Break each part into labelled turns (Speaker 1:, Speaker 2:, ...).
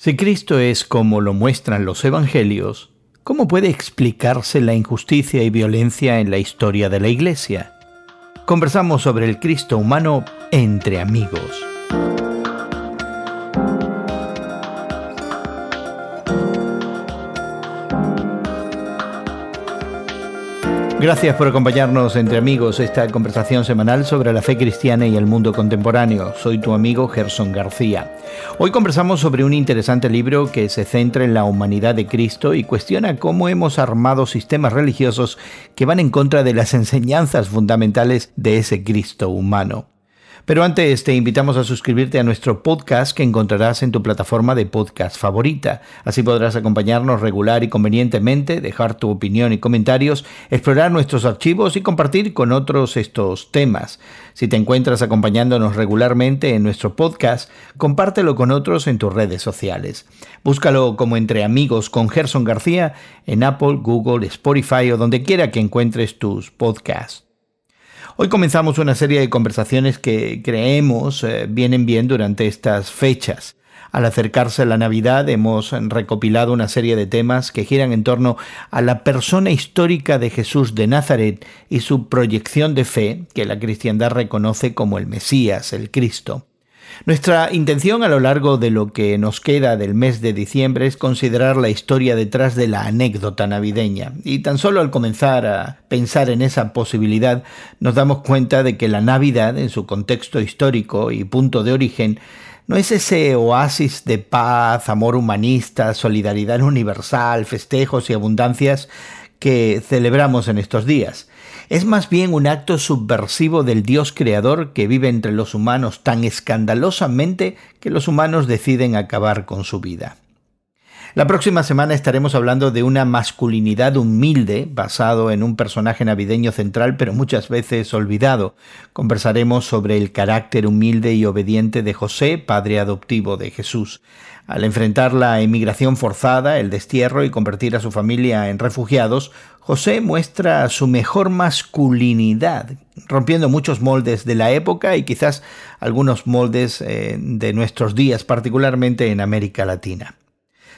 Speaker 1: Si Cristo es como lo muestran los Evangelios, ¿cómo puede explicarse la injusticia y violencia en la historia de la Iglesia? Conversamos sobre el Cristo humano entre amigos. Gracias por acompañarnos entre amigos esta conversación semanal sobre la fe cristiana y el mundo contemporáneo. Soy tu amigo Gerson García. Hoy conversamos sobre un interesante libro que se centra en la humanidad de Cristo y cuestiona cómo hemos armado sistemas religiosos que van en contra de las enseñanzas fundamentales de ese Cristo humano. Pero antes te invitamos a suscribirte a nuestro podcast que encontrarás en tu plataforma de podcast favorita. Así podrás acompañarnos regular y convenientemente, dejar tu opinión y comentarios, explorar nuestros archivos y compartir con otros estos temas. Si te encuentras acompañándonos regularmente en nuestro podcast, compártelo con otros en tus redes sociales. Búscalo como entre amigos con Gerson García en Apple, Google, Spotify o donde quiera que encuentres tus podcasts. Hoy comenzamos una serie de conversaciones que creemos eh, vienen bien durante estas fechas. Al acercarse la Navidad hemos recopilado una serie de temas que giran en torno a la persona histórica de Jesús de Nazaret y su proyección de fe que la cristiandad reconoce como el Mesías, el Cristo. Nuestra intención a lo largo de lo que nos queda del mes de diciembre es considerar la historia detrás de la anécdota navideña. Y tan solo al comenzar a pensar en esa posibilidad nos damos cuenta de que la Navidad, en su contexto histórico y punto de origen, no es ese oasis de paz, amor humanista, solidaridad universal, festejos y abundancias que celebramos en estos días es más bien un acto subversivo del Dios creador que vive entre los humanos tan escandalosamente que los humanos deciden acabar con su vida. La próxima semana estaremos hablando de una masculinidad humilde basado en un personaje navideño central pero muchas veces olvidado. Conversaremos sobre el carácter humilde y obediente de José, padre adoptivo de Jesús. Al enfrentar la emigración forzada, el destierro y convertir a su familia en refugiados, José muestra su mejor masculinidad, rompiendo muchos moldes de la época y quizás algunos moldes eh, de nuestros días, particularmente en América Latina.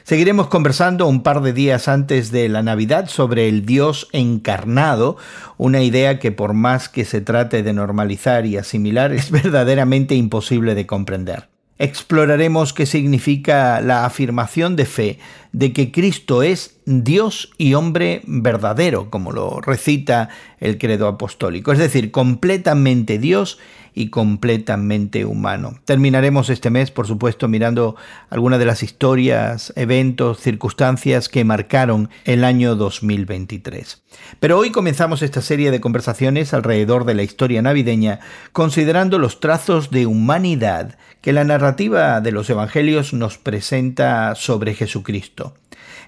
Speaker 1: Seguiremos conversando un par de días antes de la Navidad sobre el Dios encarnado, una idea que por más que se trate de normalizar y asimilar es verdaderamente imposible de comprender exploraremos qué significa la afirmación de fe de que Cristo es Dios y hombre verdadero, como lo recita el credo apostólico, es decir, completamente Dios y completamente humano. Terminaremos este mes, por supuesto, mirando algunas de las historias, eventos, circunstancias que marcaron el año 2023. Pero hoy comenzamos esta serie de conversaciones alrededor de la historia navideña, considerando los trazos de humanidad que la narrativa de los Evangelios nos presenta sobre Jesucristo.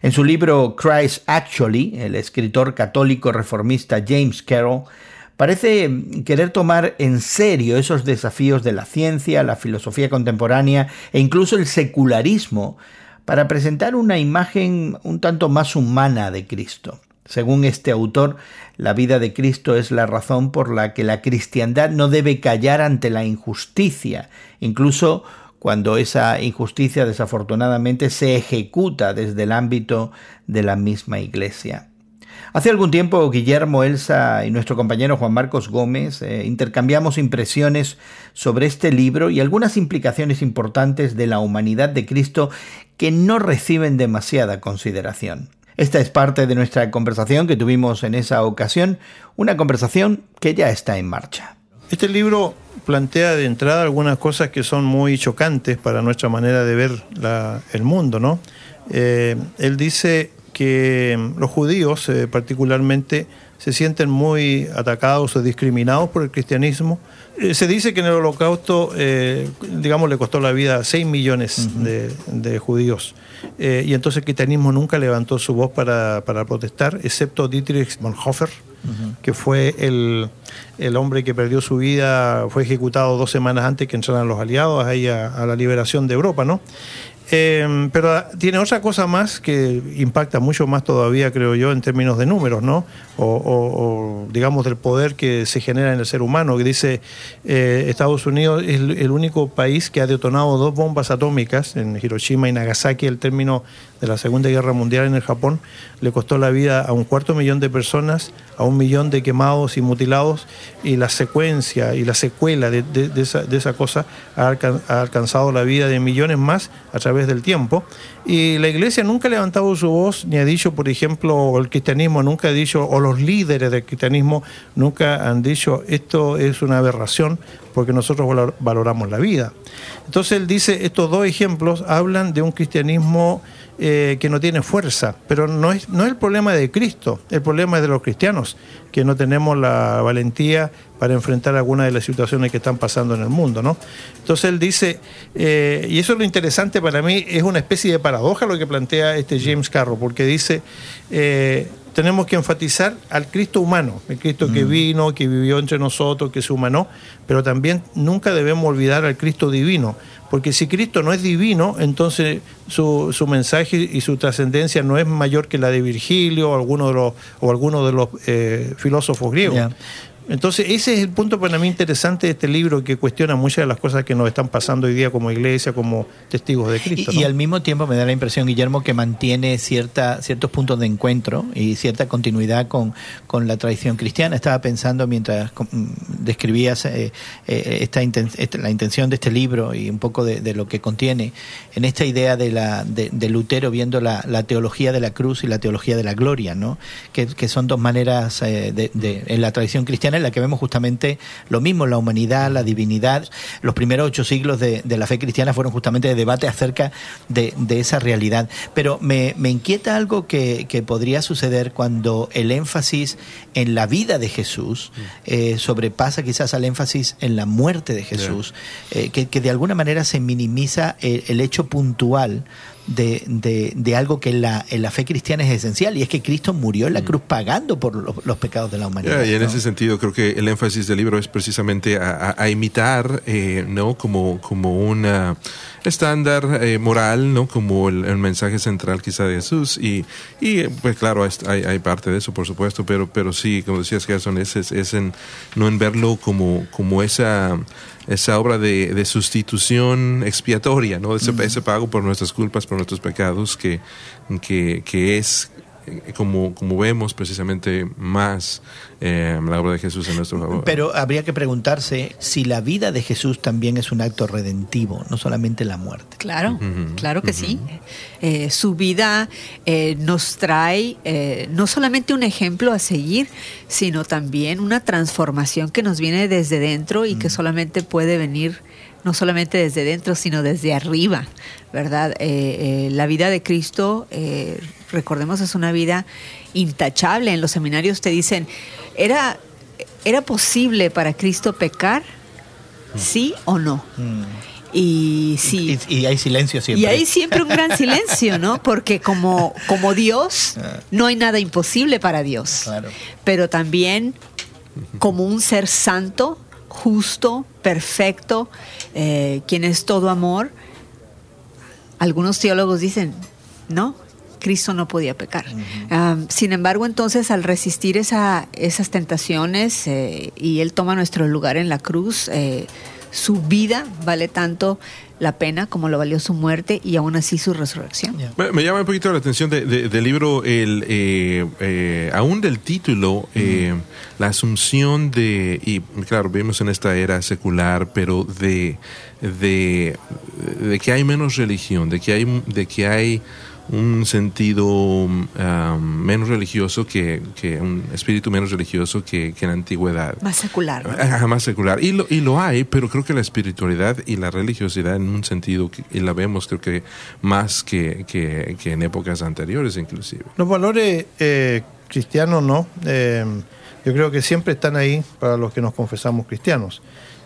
Speaker 1: En su libro Christ Actually, el escritor católico reformista James Carroll parece querer tomar en serio esos desafíos de la ciencia, la filosofía contemporánea e incluso el secularismo para presentar una imagen un tanto más humana de Cristo. Según este autor, la vida de Cristo es la razón por la que la cristiandad no debe callar ante la injusticia, incluso cuando esa injusticia desafortunadamente se ejecuta desde el ámbito de la misma iglesia. Hace algún tiempo Guillermo Elsa y nuestro compañero Juan Marcos Gómez eh, intercambiamos impresiones sobre este libro y algunas implicaciones importantes de la humanidad de Cristo que no reciben demasiada consideración. Esta es parte de nuestra conversación que tuvimos en esa ocasión, una conversación que ya está en marcha.
Speaker 2: Este libro plantea de entrada algunas cosas que son muy chocantes para nuestra manera de ver el mundo, ¿no? Eh, él dice que los judíos eh, particularmente se sienten muy atacados o discriminados por el cristianismo. Eh, se dice que en el holocausto, eh, digamos, le costó la vida a 6 millones de, judíos. y entonces el cristianismo nunca levantó su voz para, protestar, excepto Dietrich Bonhoeffer, que fue el, hombre que perdió su vida, fue ejecutado dos semanas antes que entraran los aliados ahí a, a la liberación de Europa, ¿no? Eh, pero tiene otra cosa más que impacta mucho más todavía, creo yo, en términos de números, ¿no? O, digamos del poder que se genera en el ser humano, que dice eh, Estados Unidos es el, único país que ha detonado dos bombas atómicas en Hiroshima y Nagasaki, el término de la Segunda Guerra Mundial en el Japón, le costó la vida a un cuarto millón de personas, a un millón de quemados y mutilados, y la secuencia y la secuela de, esa, cosa ha, alcanzado la vida de millones más a través del tiempo. Y la iglesia nunca ha levantado su voz ni ha dicho, por ejemplo, el cristianismo nunca ha dicho, o los líderes del cristianismo nunca han dicho, esto es una aberración porque nosotros valoramos la vida. Entonces él dice, estos dos ejemplos hablan de un cristianismo eh, que no tiene fuerza, pero no es, no es el problema de Cristo, el problema es de los cristianos, que no tenemos la valentía para enfrentar algunas de las situaciones que están pasando en el mundo. ¿no? Entonces él dice, eh, y eso es lo interesante para mí, es una especie de paradoja lo que plantea este James Carroll, porque dice, eh, tenemos que enfatizar al Cristo humano, el Cristo que mm. vino, que vivió entre nosotros, que se humanó, pero también nunca debemos olvidar al Cristo divino, porque si Cristo no es divino, entonces su, su mensaje y su trascendencia no es mayor que la de Virgilio o alguno de los, o alguno de los eh, filósofos griegos. Entonces, ese es el punto para mí interesante de este libro que cuestiona muchas de las cosas que nos están pasando hoy día como iglesia, como testigos de Cristo.
Speaker 1: Y, al mismo tiempo me da la impresión, Guillermo, que mantiene cierta, ciertos puntos de encuentro y cierta continuidad con, con la tradición cristiana. Estaba pensando mientras describías eh, eh, esta, la intención de este libro y un poco de, lo que contiene, en esta idea de, la, de, Lutero viendo la, la, teología de la cruz y la teología de la gloria, ¿no? que, que son dos maneras eh, de, en la tradición cristiana en la que vemos justamente lo mismo, la humanidad, la divinidad. Los primeros ocho siglos de, la fe cristiana fueron justamente de debate acerca de, esa realidad. Pero me, inquieta algo que, podría suceder cuando el énfasis en la vida de Jesús eh, sobrepasa quizás al énfasis en la muerte de Jesús, eh, que, de alguna manera se minimiza el hecho puntual de, de, de, algo que en la, en la fe cristiana es esencial, y es que Cristo murió en la mm. cruz pagando por los, pecados de la humanidad.
Speaker 3: y en ese sentido creo que el énfasis del libro es precisamente a, imitar, eh, ¿no? Como, como un estándar eh, moral, ¿no? Como el, mensaje central quizá de Jesús, y, y pues claro, hay, hay, parte de eso, por supuesto, pero, pero sí, como decías, Gerson, es, es, es en, no en verlo como, como esa esa obra de, de sustitución expiatoria, ¿no? Ese, ese, pago por nuestras culpas, por nuestros pecados, que, que, que es como, como vemos precisamente más eh, la obra de Jesús en nuestro favor.
Speaker 1: Pero habría que preguntarse si la vida de Jesús también es un acto redentivo, no solamente la muerte.
Speaker 4: Claro, claro que sí. Eh, su vida nos trae no solamente un ejemplo a seguir, sino también una transformación que nos viene desde dentro y que solamente puede venir no solamente desde dentro, sino desde arriba, ¿verdad? la vida de Cristo recordemos, es una vida intachable. En los seminarios te dicen, ¿era, era posible para Cristo pecar? ¿Sí o no? Mm. Y sí.
Speaker 1: Y, hay silencio siempre.
Speaker 4: Y hay siempre un gran silencio, ¿no? Porque como, como Dios, ah. no hay nada imposible para Dios. Pero también como un ser santo, justo, perfecto, eh, quien es todo amor, algunos teólogos dicen, no, Cristo no podía pecar. sin embargo, entonces, al resistir esa, esas tentaciones eh, y Él toma nuestro lugar en la cruz, eh, su vida vale tanto la pena como lo valió su muerte y aún así su resurrección.
Speaker 3: Me, llama un poquito la atención del libro, el, eh, aún del título, la asunción de, y claro, vemos en esta era secular, pero de, de, de que hay menos religión, de que hay, de que hay un sentido um, menos religioso que, que, un espíritu menos religioso que, que en la antigüedad.
Speaker 4: Más secular.
Speaker 3: más secular. Y lo, y lo hay, pero creo que la espiritualidad y la religiosidad en un sentido, y la vemos creo que más que, que, en épocas anteriores inclusive.
Speaker 2: Los valores eh, cristianos no. Eh, yo creo que siempre están ahí para los que nos confesamos cristianos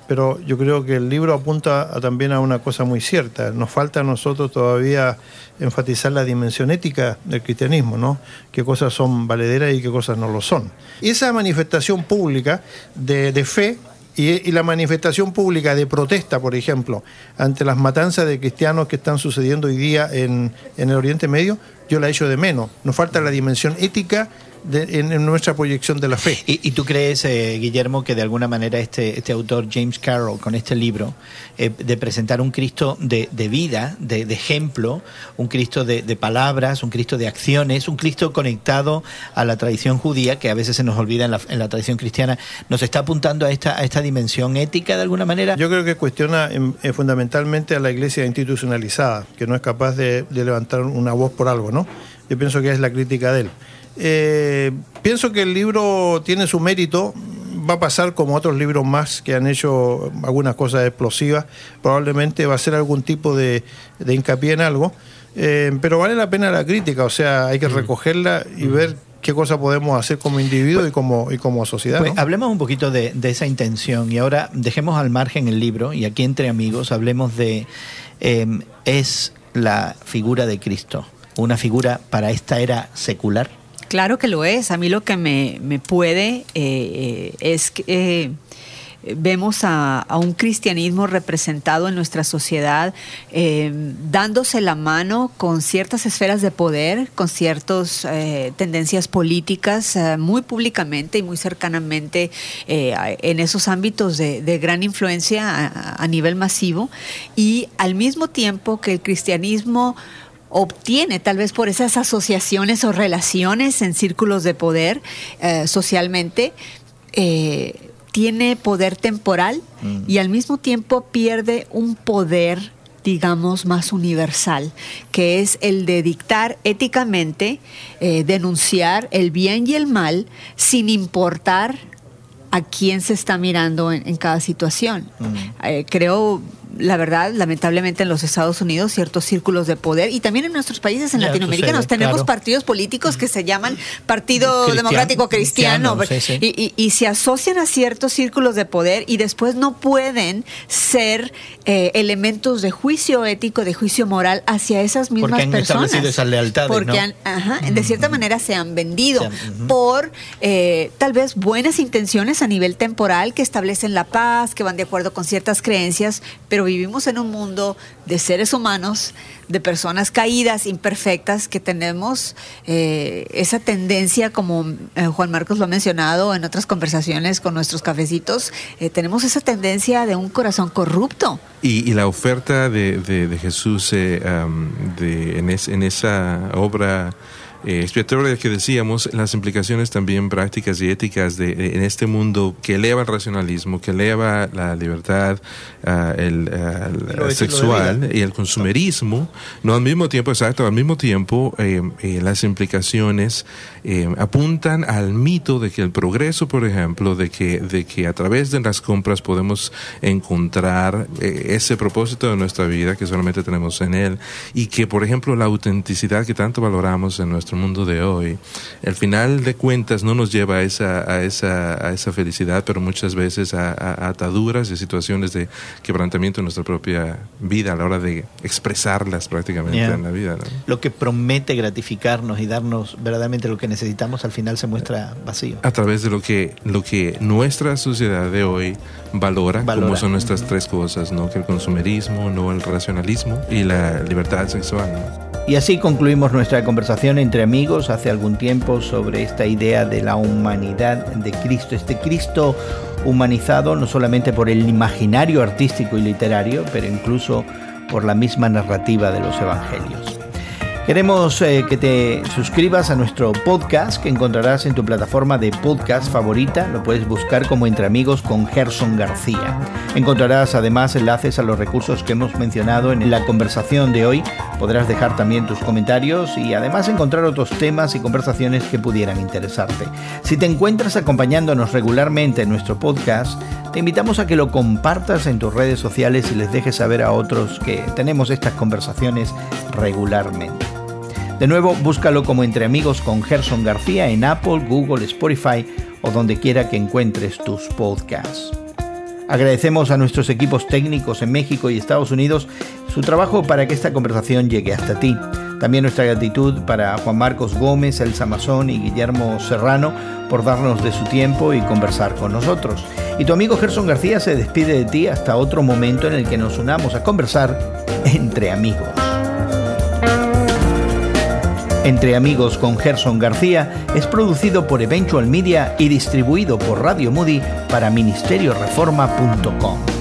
Speaker 2: pero yo creo que el libro apunta también a una cosa muy cierta. Nos falta a nosotros todavía enfatizar la dimensión ética del cristianismo, ¿no? Qué cosas son valederas y qué cosas no lo son. Esa manifestación pública de, fe Y, la manifestación pública de protesta, por ejemplo, ante las matanzas de cristianos que están sucediendo hoy día en, en el Oriente Medio, yo la echo de menos. Nos falta la dimensión ética en, nuestra proyección de la fe.
Speaker 1: ¿Y, tú crees, eh, Guillermo, que de alguna manera este, este autor, James Carroll, con este libro, eh, de presentar un Cristo de, vida, de, ejemplo, un Cristo de, palabras, un Cristo de acciones, un Cristo conectado a la tradición judía, que a veces se nos olvida en la, tradición cristiana, nos está apuntando a esta, a esta dimensión ética de alguna manera?
Speaker 2: Yo creo que cuestiona eh, fundamentalmente a la iglesia institucionalizada, que no es capaz de, de levantar una voz por algo, ¿no? Yo pienso que es la crítica de él. Eh, pienso que el libro tiene su mérito, va a pasar como otros libros más que han hecho algunas cosas explosivas, probablemente va a ser algún tipo de, hincapié en algo, eh, pero vale la pena la crítica, o sea, hay que mm. recogerla y mm. ver qué cosa podemos hacer como individuo y, como, y como sociedad.
Speaker 1: Pues hablemos un poquito de, esa intención y ahora dejemos al margen el libro y aquí entre amigos hablemos de eh, es la figura de Cristo, una figura para esta era secular.
Speaker 4: Claro que lo es. A mí lo que me, puede eh, eh, es que eh, vemos a, un cristianismo representado en nuestra sociedad dándose la mano con ciertas esferas de poder, con ciertas tendencias políticas muy públicamente y muy cercanamente en esos ámbitos de, gran influencia a nivel masivo y al mismo tiempo que el cristianismo obtiene tal vez por esas asociaciones o relaciones en círculos de poder eh, socialmente, eh, tiene poder temporal mm. y al mismo tiempo pierde un poder digamos, más universal, que es el de dictar éticamente, eh, denunciar el bien y el mal, sin importar a quién se está mirando en, cada situación. Mm. creo la verdad, lamentablemente en los Estados Unidos, ciertos círculos de poder y también en nuestros países en Latinoamérica nos tenemos partidos políticos que se llaman Partido Democrático Cristiano, Y, se asocian a ciertos círculos de poder y después no pueden ser eh, elementos de juicio ético, de juicio moral hacia esas mismas
Speaker 1: porque han
Speaker 4: personas.
Speaker 1: esas lealtades,
Speaker 4: porque han, de cierta manera se han vendido por eh, tal vez buenas intenciones a nivel temporal que establecen la paz, que van de acuerdo con ciertas creencias, pero vivimos en un mundo de seres humanos, de personas caídas, imperfectas, que tenemos eh, esa tendencia, como eh, Juan Marcos lo ha mencionado en otras conversaciones con nuestros cafecitos, eh, tenemos esa tendencia de un corazón corrupto.
Speaker 3: Y, la oferta de, Jesús en esa obra eh, expiatoria que decíamos, las implicaciones también prácticas y éticas de, en este mundo que eleva el racionalismo, que eleva la libertad ah, el, sexual y el consumerismo, no al mismo tiempo, exacto, al mismo tiempo eh, eh, las implicaciones eh, apuntan al mito de que el progreso, por ejemplo, de que, de que a través de las compras podemos encontrar ese propósito de nuestra vida que solamente tenemos en él y que, por ejemplo, la autenticidad que tanto valoramos en mundo de hoy, al final de cuentas no nos lleva a esa, a esa, a esa felicidad, pero muchas veces a, ataduras y situaciones de quebrantamiento en nuestra propia vida a la hora de expresarlas prácticamente en la vida.
Speaker 1: Lo que promete gratificarnos y darnos verdaderamente lo que necesitamos al final se muestra vacío.
Speaker 3: A través de lo que, lo que nuestra sociedad de hoy valora, como son nuestras tres cosas, ¿no? que el consumerismo, no el racionalismo y la libertad sexual.
Speaker 1: Y así concluimos nuestra conversación entre amigos hace algún tiempo sobre esta idea de la humanidad de Cristo, este Cristo humanizado no solamente por el imaginario artístico y literario, pero incluso por la misma narrativa de los evangelios. Queremos eh, que te suscribas a nuestro podcast que encontrarás en tu plataforma de podcast favorita. Lo puedes buscar como Entre Amigos con Gerson García. Encontrarás además enlaces a los recursos que hemos mencionado en la conversación de hoy. Podrás dejar también tus comentarios y además encontrar otros temas y conversaciones que pudieran interesarte. Si te encuentras acompañándonos regularmente en nuestro podcast, te invitamos a que lo compartas en tus redes sociales y les dejes saber a otros que tenemos estas conversaciones regularmente. De nuevo, búscalo como Entre Amigos con Gerson García en Apple, Google, Spotify o donde quiera que encuentres tus podcasts. Agradecemos a nuestros equipos técnicos en México y Estados Unidos su trabajo para que esta conversación llegue hasta ti. También nuestra gratitud para Juan Marcos Gómez, Elsa Mazón y Guillermo Serrano por darnos de su tiempo y conversar con nosotros. Y tu amigo Gerson García se despide de ti hasta otro momento en el que nos unamos a conversar entre amigos. Entre Amigos con Gerson García es producido por Eventual Media y distribuido por Radio Moody para ministerioreforma.com.